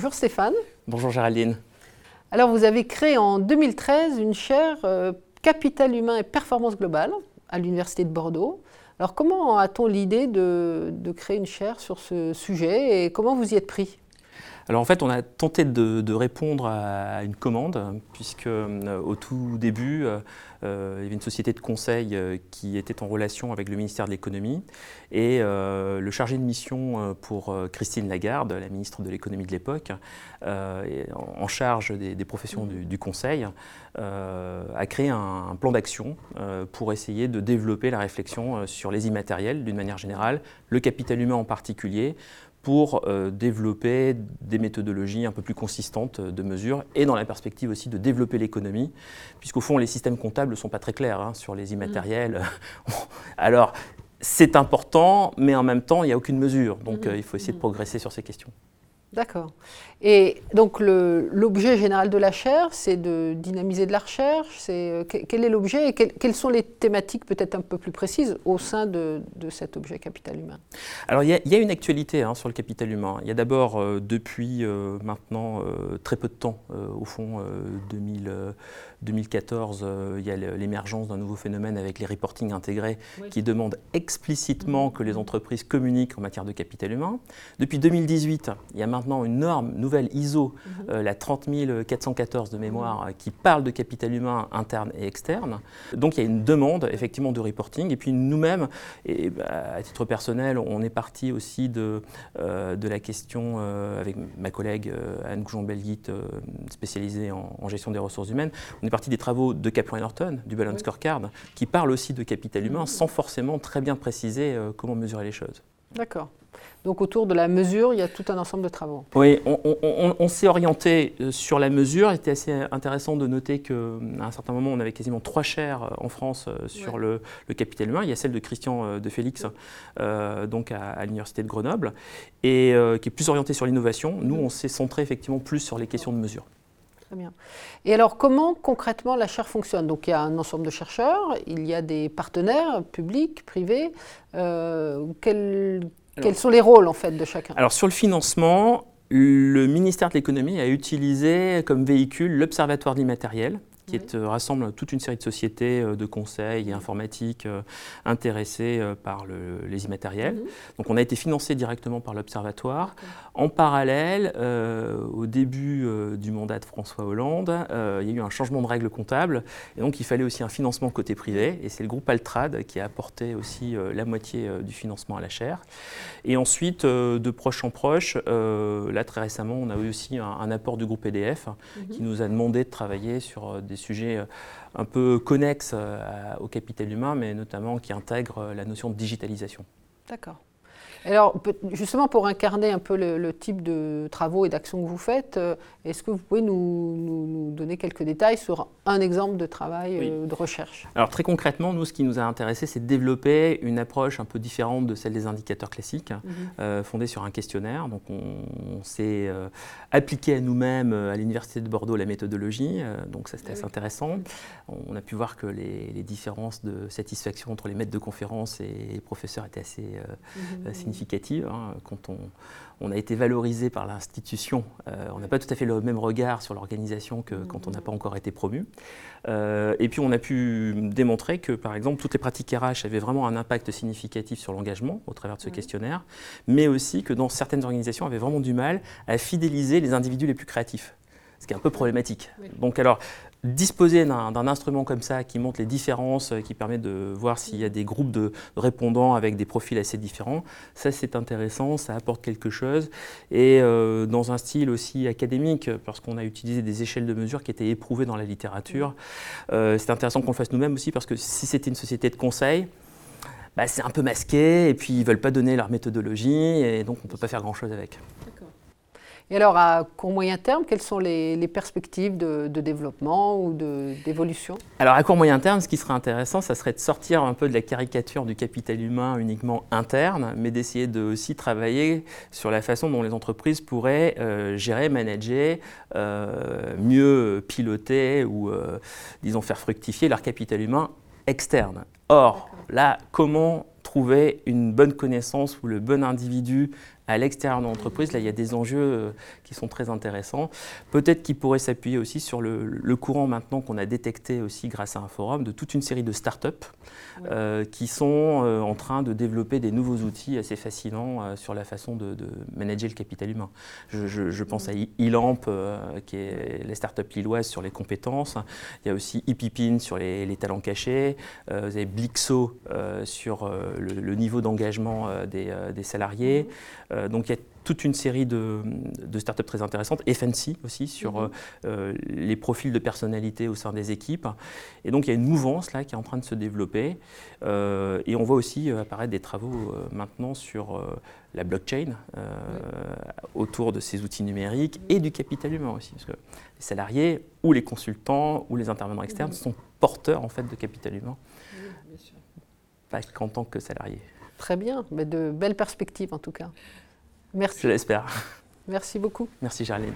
Bonjour Stéphane. Bonjour Géraldine. Alors vous avez créé en 2013 une chaire euh, Capital humain et performance globale à l'Université de Bordeaux. Alors comment a-t-on l'idée de, de, créer une chaire sur ce sujet et comment vous y êtes pris? Alors en fait, on a tenté de, répondre à une commande, puisque euh, au tout début, euh, euh, il y avait une société de conseil qui était en relation avec le ministère de l'économie, et le chargé de mission pour Christine Lagarde, la ministre de l'économie de l'époque, en charge des, professions du, conseil, a créé un plan d'action pour essayer de développer la réflexion sur les immatériels d'une manière générale, le capital humain en particulier, pour euh, développer des méthodologies un peu plus consistantes de mesure et dans la perspective aussi de développer l'économie, puisqu'au fond les systèmes comptables ne sont pas très clairs hein, sur les immatériels. Mm. Alors c'est important, mais en même temps il n'y a aucune mesure, donc mm. euh, il faut essayer de mm. progresser sur ces questions. D'accord. Et donc l'objet général de la chaire, c'est de dynamiser de la recherche. Euh, quel est l'objet et quelles sont les thématiques peut-être un peu plus précises au sein de, cet objet capital humain? Alors il y, a une actualité hein, sur le capital humain. Il y a d'abord euh, depuis euh, maintenant très peu de temps, au fond 2000. 2014, euh, il y a l'émergence d'un nouveau phénomène avec les reporting intégrés qui demandent explicitement mhm. que les entreprises communiquent en matière de capital humain. Depuis 2018, il y a maintenant une norme nouvelle ISO, mhm. euh, la 30414 de mémoire, mhm. qui parle de capital humain interne et externe. Donc il y a une demande effectivement de reporting. Et puis nous-mêmes, et bah, à titre personnel, on est parti aussi de, euh, de la question avec ma collègue Anne Goujon-Belguit, spécialisée en, en, gestion des ressources humaines partie des travaux de Capron et Norton, du Balance Scorecard, qui parle aussi de capital humain sans forcément très bien préciser euh, comment mesurer les choses. D'accord. Donc autour de la mesure, il y a tout un ensemble de travaux. Oui, on, s'est orienté euh, sur la mesure. C'était assez intéressant de noter qu'à un certain moment, on avait quasiment trois chaires euh, en France sur le, capital humain. Il y a celle de Christian de Félix, donc à, l'Université de Grenoble, et qui est plus orientée sur l'innovation. Nous, on s'est centré effectivement plus sur les questions de mesure. Très bien. Et alors, comment concrètement la chaire fonctionne? Donc, il y a un ensemble de chercheurs, il y a des partenaires publics, privés. Euh, quels, quels sont les rôles en fait de chacun? Alors, sur le financement, le ministère de l'économie a utilisé comme véhicule l'Observatoire de l'immatériel, qui euh, rassemble toute une série de sociétés euh, de conseil et informatiques euh, intéressées par les immatériels. Mhm. Donc on a été financé directement par l'Observatoire. En parallèle, au début du mandat de François Hollande, il y a eu un changement de règles comptables et donc il fallait aussi un financement côté privé et c'est le groupe Altrad qui a apporté aussi la moitié du financement à la chaire. Et ensuite, de proche en proche, là très récemment, on a eu aussi un, apport du groupe EDF mhm. qui nous a demandé de travailler sur des sujets euh, un peu connexes euh, au capital humain, mais notamment qui intègrent euh, la notion de digitalisation. D'accord. Alors, justement, pour incarner un peu le, type de travaux et d'actions que vous faites, euh, est-ce que vous pouvez nous, donner quelques détails sur un exemple de travail euh, de recherche? Alors, très concrètement, nous, ce qui nous a intéressé, c'est de développer une approche un peu différente de celle des indicateurs classiques, mhm. euh, fondée sur un questionnaire. Donc, on, s'est appliqué à nous-mêmes, à l'Université de Bordeaux, la méthodologie. donc, ça, c'était assez intéressant. On a pu voir que les, différences de satisfaction entre les maîtres de conférences et les professeurs étaient assez mhm. significatives significative. Hein, quand on, on, a été valorisé par l'institution, euh, on n'a pas tout à fait le même regard sur l'organisation que quand on n'a pas encore été promu. Euh, et puis on a pu démontrer que, par exemple, toutes les pratiques RH avaient vraiment un impact significatif sur l'engagement au travers de ce questionnaire, mais aussi que dans certaines organisations, on avait vraiment du mal à fidéliser les individus les plus créatifs ce qui est un peu problématique. Donc alors, disposer d'un instrument comme ça qui montre les différences, qui permet de voir s'il y a des groupes de répondants avec des profils assez différents, ça c'est intéressant, ça apporte quelque chose. Et euh, dans un style aussi académique, parce qu'on a utilisé des échelles de mesure qui étaient éprouvées dans la littérature, euh, c'est intéressant qu'on le fasse nous-mêmes aussi, parce que si c'était une société de conseil, bah, c'est un peu masqué, et puis ils ne veulent pas donner leur méthodologie, et donc on ne peut pas faire grand-chose avec. Et alors, à court moyen terme, quelles sont les, perspectives de, développement ou d'évolution? Alors, à court moyen terme, ce qui serait intéressant, ça serait de sortir un peu de la caricature du capital humain uniquement interne, mais d'essayer de aussi travailler sur la façon dont les entreprises pourraient euh, gérer, manager, euh, mieux piloter ou, euh, disons, faire fructifier leur capital humain externe. Or, là, comment trouver une bonne connaissance ou le bon individu à l'extérieur de l'entreprise, là, il y a des enjeux qui sont très intéressants. Peut-être qu'ils pourraient s'appuyer aussi sur le, courant maintenant qu'on a détecté aussi grâce à un forum de toute une série de startups euh, qui sont en train de développer des nouveaux outils assez fascinants sur la façon de, manager le capital humain. Je, pense à Elamp, qui est la startup lilloise sur les compétences. Il y a aussi Ipipin sur les, talents cachés. vous avez Blixo sur le, niveau d'engagement des, des, salariés. Donc il y a toute une série de, startups très intéressantes, FNC aussi, sur mhm. euh, les profils de personnalité au sein des équipes. Et donc il y a une mouvance là qui est en train de se développer. Euh, et on voit aussi euh, apparaître des travaux maintenant sur la blockchain autour de ces outils numériques et du capital humain aussi. Parce que les salariés ou les consultants ou les intervenants externes mhm. sont porteurs en fait de capital humain. Pas qu'en tant que salariés. Très bien, mais de belles perspectives en tout cas. Merci. Je l'espère. Merci beaucoup. Merci Charline.